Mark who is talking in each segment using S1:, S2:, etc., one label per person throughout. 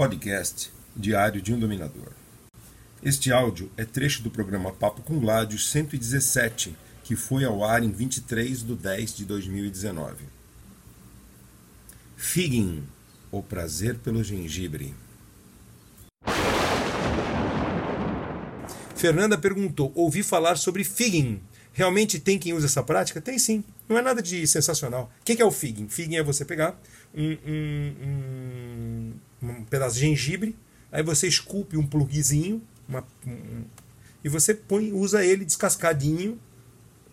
S1: Podcast Diário de um Dominador. Este áudio é trecho do programa Papo com Gládios 117, que foi ao ar em 23 de 10 de 2019. Figging, o prazer pelo gengibre. Fernanda perguntou: ouvi falar sobre figging. Realmente tem quem usa essa prática? Tem sim. Não é nada de sensacional. O que é o figging? Figging é você pegar um, um, um, um pedaço de gengibre, aí você esculpe um plugzinho uma, um, e você põe, usa ele descascadinho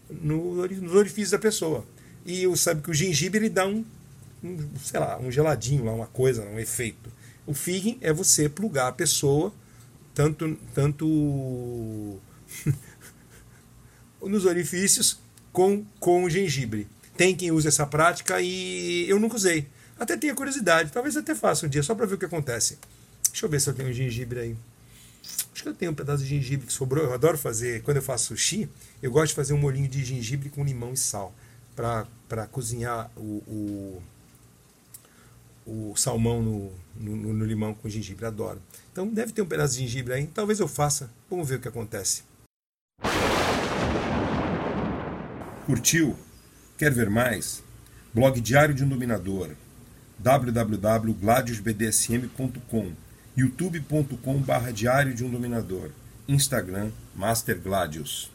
S1: no, nos orifícios da pessoa. E você sabe que o gengibre ele dá um, um, sei lá, um geladinho lá, uma coisa, um efeito. O figging é você plugar a pessoa tanto, tanto nos orifícios com, com o gengibre. Tem quem use essa prática e eu nunca usei. Até tenho curiosidade, talvez até faça um dia, só para ver o que acontece. Deixa eu ver se eu tenho gengibre aí. Acho que eu tenho um pedaço de gengibre que sobrou. Eu adoro fazer, quando eu faço sushi, eu gosto de fazer um molhinho de gengibre com limão e sal para cozinhar o, o, o salmão no, no, no, limão com gengibre. Adoro. Então deve ter um pedaço de gengibre aí. Talvez eu faça. Vamos ver o que acontece. Curtiu? Quer ver mais? Blog Diário de um Dominador www.gladiusbdsm.com youtube.com barra Diário de um Dominador Instagram Master Gladius